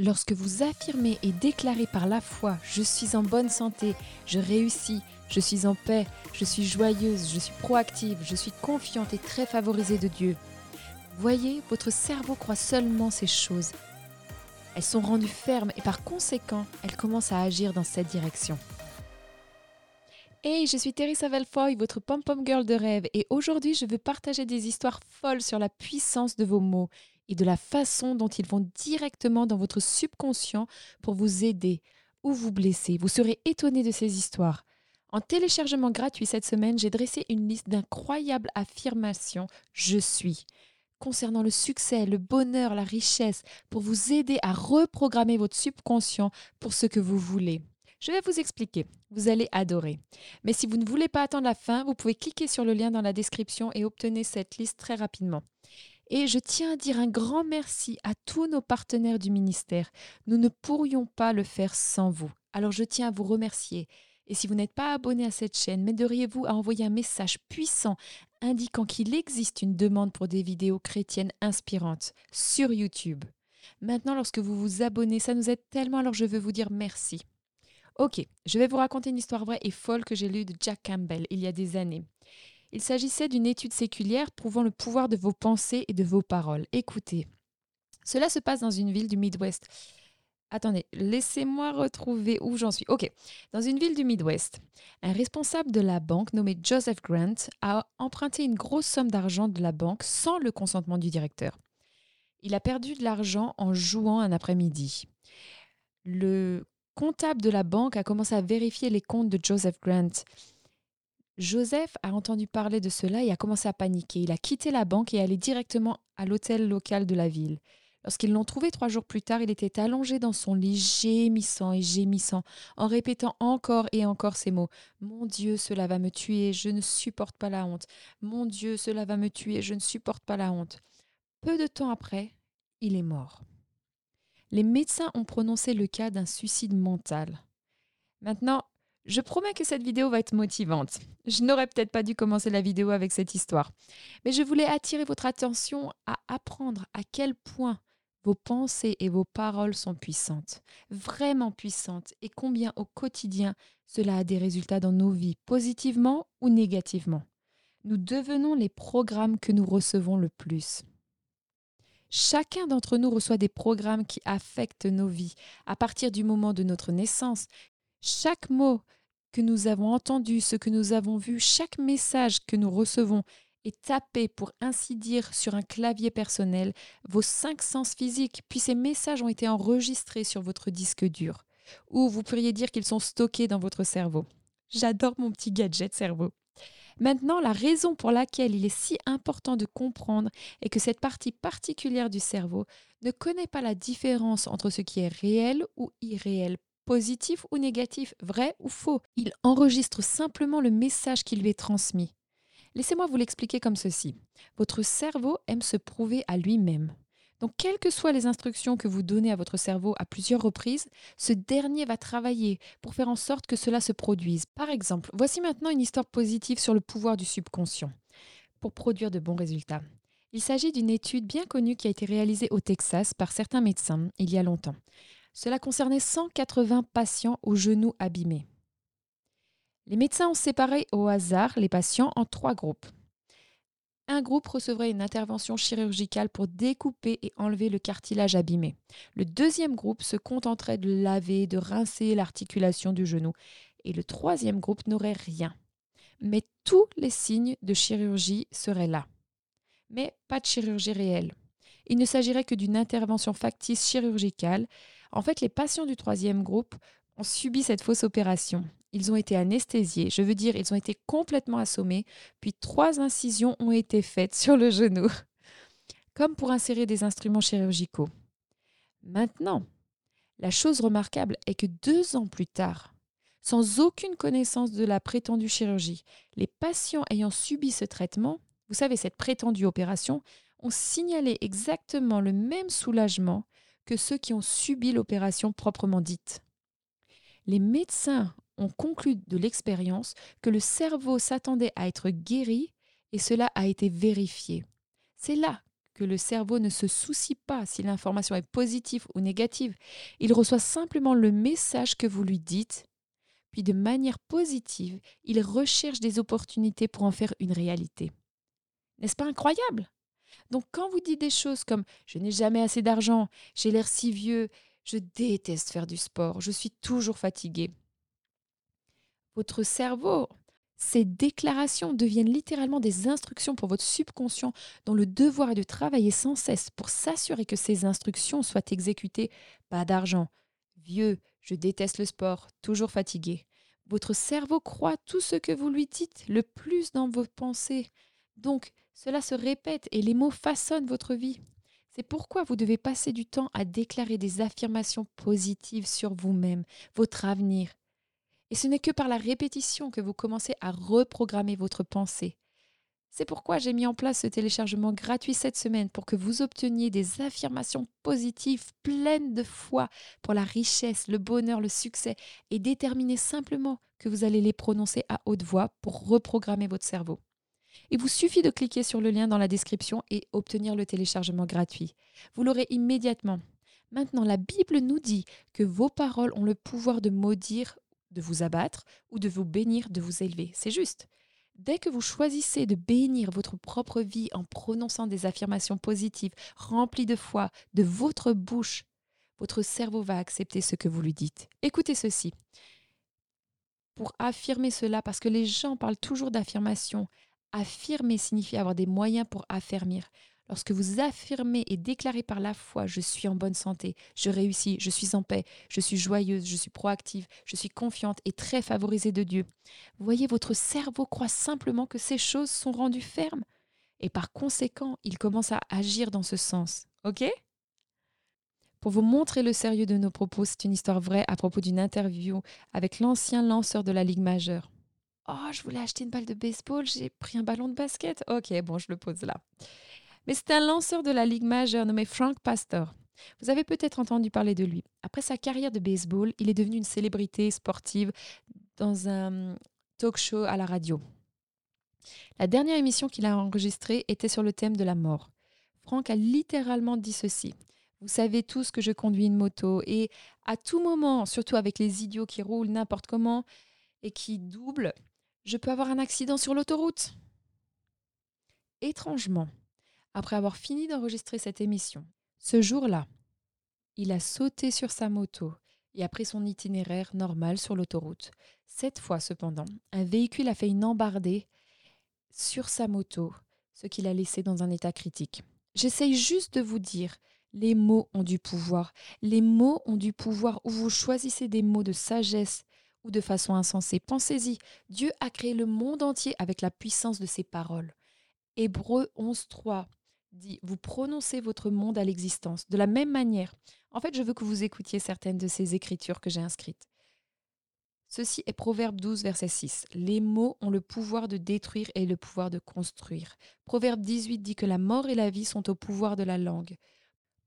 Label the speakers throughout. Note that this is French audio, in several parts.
Speaker 1: Lorsque vous affirmez et déclarez par la foi ⁇ Je suis en bonne santé, je réussis, je suis en paix, je suis joyeuse, je suis proactive, je suis confiante et très favorisée de Dieu ⁇ Voyez, votre cerveau croit seulement ces choses. Elles sont rendues fermes et par conséquent, elles commencent à agir dans cette direction. Hey, je suis Teresa Velfoy, votre pom-pom girl de rêve, et aujourd'hui je veux partager des histoires folles sur la puissance de vos mots et de la façon dont ils vont directement dans votre subconscient pour vous aider ou vous blesser. Vous serez étonné de ces histoires. En téléchargement gratuit cette semaine, j'ai dressé une liste d'incroyables affirmations Je suis concernant le succès, le bonheur, la richesse, pour vous aider à reprogrammer votre subconscient pour ce que vous voulez. Je vais vous expliquer, vous allez adorer. Mais si vous ne voulez pas attendre la fin, vous pouvez cliquer sur le lien dans la description et obtenir cette liste très rapidement. Et je tiens à dire un grand merci à tous nos partenaires du ministère. Nous ne pourrions pas le faire sans vous. Alors je tiens à vous remercier. Et si vous n'êtes pas abonné à cette chaîne, m'aideriez-vous à envoyer un message puissant indiquant qu'il existe une demande pour des vidéos chrétiennes inspirantes sur YouTube? Maintenant, lorsque vous vous abonnez, ça nous aide tellement, alors je veux vous dire merci. Ok, je vais vous raconter une histoire vraie et folle que j'ai lue de Jack Campbell il y a des années. Il s'agissait d'une étude séculière prouvant le pouvoir de vos pensées et de vos paroles. Écoutez, cela se passe dans une ville du Midwest. Attendez, laissez-moi retrouver où j'en suis. Ok, dans une ville du Midwest, un responsable de la banque nommé Joseph Grant a emprunté une grosse somme d'argent de la banque sans le consentement du directeur. Il a perdu de l'argent en jouant un après-midi. Le comptable de la banque a commencé à vérifier les comptes de Joseph Grant Joseph a entendu parler de cela et a commencé à paniquer. Il a quitté la banque et est allé directement à l'hôtel local de la ville. Lorsqu'ils l'ont trouvé trois jours plus tard, il était allongé dans son lit, gémissant et gémissant, en répétant encore et encore ces mots. Mon Dieu, cela va me tuer, je ne supporte pas la honte. Mon Dieu, cela va me tuer, je ne supporte pas la honte. Peu de temps après, il est mort. Les médecins ont prononcé le cas d'un suicide mental. Maintenant, je promets que cette vidéo va être motivante. Je n'aurais peut-être pas dû commencer la vidéo avec cette histoire, mais je voulais attirer votre attention à apprendre à quel point vos pensées et vos paroles sont puissantes, vraiment puissantes, et combien au quotidien cela a des résultats dans nos vies, positivement ou négativement. Nous devenons les programmes que nous recevons le plus. Chacun d'entre nous reçoit des programmes qui affectent nos vies à partir du moment de notre naissance. Chaque mot que nous avons entendu, ce que nous avons vu, chaque message que nous recevons est tapé, pour ainsi dire, sur un clavier personnel, vos cinq sens physiques, puis ces messages ont été enregistrés sur votre disque dur, ou vous pourriez dire qu'ils sont stockés dans votre cerveau. J'adore mon petit gadget cerveau. Maintenant, la raison pour laquelle il est si important de comprendre est que cette partie particulière du cerveau ne connaît pas la différence entre ce qui est réel ou irréel positif ou négatif, vrai ou faux. Il enregistre simplement le message qui lui est transmis. Laissez-moi vous l'expliquer comme ceci. Votre cerveau aime se prouver à lui-même. Donc, quelles que soient les instructions que vous donnez à votre cerveau à plusieurs reprises, ce dernier va travailler pour faire en sorte que cela se produise. Par exemple, voici maintenant une histoire positive sur le pouvoir du subconscient pour produire de bons résultats. Il s'agit d'une étude bien connue qui a été réalisée au Texas par certains médecins il y a longtemps. Cela concernait 180 patients aux genoux abîmés. Les médecins ont séparé au hasard les patients en trois groupes. Un groupe recevrait une intervention chirurgicale pour découper et enlever le cartilage abîmé. Le deuxième groupe se contenterait de laver, de rincer l'articulation du genou. Et le troisième groupe n'aurait rien. Mais tous les signes de chirurgie seraient là. Mais pas de chirurgie réelle. Il ne s'agirait que d'une intervention factice chirurgicale en fait, les patients du troisième groupe ont subi cette fausse opération. Ils ont été anesthésiés, je veux dire, ils ont été complètement assommés, puis trois incisions ont été faites sur le genou, comme pour insérer des instruments chirurgicaux. Maintenant, la chose remarquable est que deux ans plus tard, sans aucune connaissance de la prétendue chirurgie, les patients ayant subi ce traitement, vous savez, cette prétendue opération, ont signalé exactement le même soulagement que ceux qui ont subi l'opération proprement dite. Les médecins ont conclu de l'expérience que le cerveau s'attendait à être guéri et cela a été vérifié. C'est là que le cerveau ne se soucie pas si l'information est positive ou négative. Il reçoit simplement le message que vous lui dites, puis de manière positive, il recherche des opportunités pour en faire une réalité. N'est-ce pas incroyable? Donc quand vous dites des choses comme ⁇ je n'ai jamais assez d'argent, j'ai l'air si vieux, je déteste faire du sport, je suis toujours fatigué ⁇ votre cerveau ces déclarations deviennent littéralement des instructions pour votre subconscient dont le devoir est de travailler sans cesse pour s'assurer que ces instructions soient exécutées. Pas d'argent. Vieux, je déteste le sport, toujours fatigué. Votre cerveau croit tout ce que vous lui dites, le plus dans vos pensées. Donc, cela se répète et les mots façonnent votre vie. C'est pourquoi vous devez passer du temps à déclarer des affirmations positives sur vous-même, votre avenir, et ce n'est que par la répétition que vous commencez à reprogrammer votre pensée. C'est pourquoi j'ai mis en place ce téléchargement gratuit cette semaine pour que vous obteniez des affirmations positives pleines de foi pour la richesse, le bonheur, le succès et déterminez simplement que vous allez les prononcer à haute voix pour reprogrammer votre cerveau. Il vous suffit de cliquer sur le lien dans la description et obtenir le téléchargement gratuit. Vous l'aurez immédiatement. Maintenant, la Bible nous dit que vos paroles ont le pouvoir de maudire de vous abattre ou de vous bénir, de vous élever. C'est juste. Dès que vous choisissez de bénir votre propre vie en prononçant des affirmations positives, remplies de foi, de votre bouche, votre cerveau va accepter ce que vous lui dites. Écoutez ceci. Pour affirmer cela, parce que les gens parlent toujours d'affirmation, affirmer signifie avoir des moyens pour affermir. Lorsque vous affirmez et déclarez par la foi je suis en bonne santé, je réussis, je suis en paix, je suis joyeuse, je suis proactive, je suis confiante et très favorisée de Dieu. Voyez, votre cerveau croit simplement que ces choses sont rendues fermes et par conséquent, il commence à agir dans ce sens. OK? Pour vous montrer le sérieux de nos propos, c'est une histoire vraie à propos d'une interview avec l'ancien lanceur de la Ligue majeure. Oh, je voulais acheter une balle de baseball, j'ai pris un ballon de basket. Ok, bon, je le pose là. Mais c'est un lanceur de la Ligue majeure nommé Frank Pastor. Vous avez peut-être entendu parler de lui. Après sa carrière de baseball, il est devenu une célébrité sportive dans un talk show à la radio. La dernière émission qu'il a enregistrée était sur le thème de la mort. Frank a littéralement dit ceci. Vous savez tous que je conduis une moto et à tout moment, surtout avec les idiots qui roulent n'importe comment et qui doublent, je peux avoir un accident sur l'autoroute. Étrangement, après avoir fini d'enregistrer cette émission. Ce jour-là, il a sauté sur sa moto et a pris son itinéraire normal sur l'autoroute. Cette fois, cependant, un véhicule a fait une embardée sur sa moto, ce qui l'a laissé dans un état critique. J'essaye juste de vous dire, les mots ont du pouvoir. Les mots ont du pouvoir où vous choisissez des mots de sagesse de façon insensée. Pensez-y, Dieu a créé le monde entier avec la puissance de ses paroles. Hébreu 11.3 dit Vous prononcez votre monde à l'existence. De la même manière, en fait, je veux que vous écoutiez certaines de ces écritures que j'ai inscrites. Ceci est Proverbe 12, verset 6. Les mots ont le pouvoir de détruire et le pouvoir de construire. Proverbe 18 dit que la mort et la vie sont au pouvoir de la langue.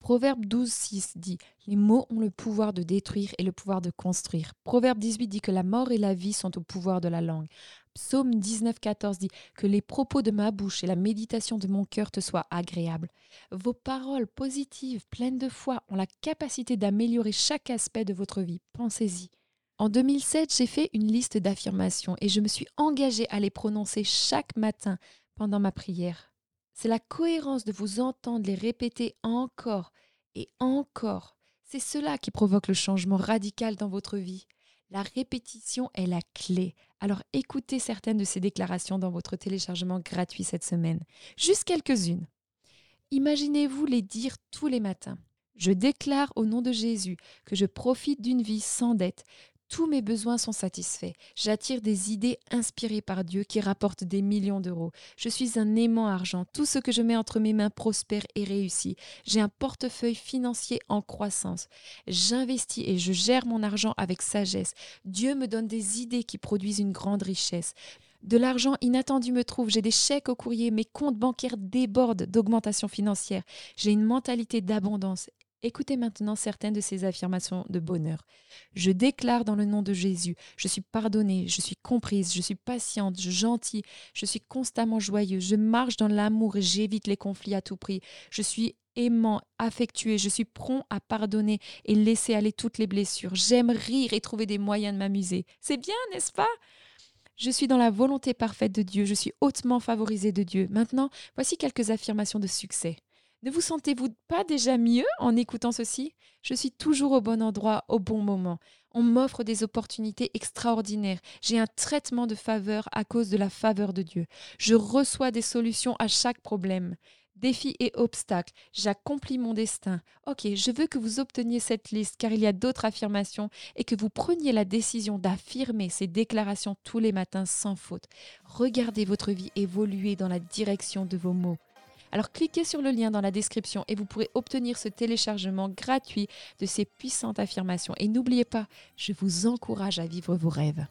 Speaker 1: Proverbe 12, 6 dit Les mots ont le pouvoir de détruire et le pouvoir de construire. Proverbe 18 dit que la mort et la vie sont au pouvoir de la langue. Psaume 19, 14 dit Que les propos de ma bouche et la méditation de mon cœur te soient agréables. Vos paroles positives, pleines de foi, ont la capacité d'améliorer chaque aspect de votre vie. Pensez-y. En 2007, j'ai fait une liste d'affirmations et je me suis engagée à les prononcer chaque matin pendant ma prière. C'est la cohérence de vous entendre les répéter encore et encore. C'est cela qui provoque le changement radical dans votre vie. La répétition est la clé. Alors écoutez certaines de ces déclarations dans votre téléchargement gratuit cette semaine. Juste quelques-unes. Imaginez-vous les dire tous les matins. Je déclare au nom de Jésus que je profite d'une vie sans dette, tous mes besoins sont satisfaits. J'attire des idées inspirées par Dieu qui rapportent des millions d'euros. Je suis un aimant argent. Tout ce que je mets entre mes mains prospère et réussit. J'ai un portefeuille financier en croissance. J'investis et je gère mon argent avec sagesse. Dieu me donne des idées qui produisent une grande richesse. De l'argent inattendu me trouve, j'ai des chèques au courrier, mes comptes bancaires débordent d'augmentation financière. J'ai une mentalité d'abondance Écoutez maintenant certaines de ces affirmations de bonheur. Je déclare dans le nom de Jésus, je suis pardonnée, je suis comprise, je suis patiente, gentille, je suis constamment joyeux, je marche dans l'amour et j'évite les conflits à tout prix. Je suis aimant, affectueux, je suis prompt à pardonner et laisser aller toutes les blessures. J'aime rire et trouver des moyens de m'amuser. C'est bien, n'est-ce pas? Je suis dans la volonté parfaite de Dieu, je suis hautement favorisée de Dieu. Maintenant, voici quelques affirmations de succès. Ne vous sentez-vous pas déjà mieux en écoutant ceci? Je suis toujours au bon endroit, au bon moment. On m'offre des opportunités extraordinaires. J'ai un traitement de faveur à cause de la faveur de Dieu. Je reçois des solutions à chaque problème. Défis et obstacles, j'accomplis mon destin. Ok, je veux que vous obteniez cette liste car il y a d'autres affirmations et que vous preniez la décision d'affirmer ces déclarations tous les matins sans faute. Regardez votre vie évoluer dans la direction de vos mots. Alors cliquez sur le lien dans la description et vous pourrez obtenir ce téléchargement gratuit de ces puissantes affirmations. Et n'oubliez pas, je vous encourage à vivre vos rêves.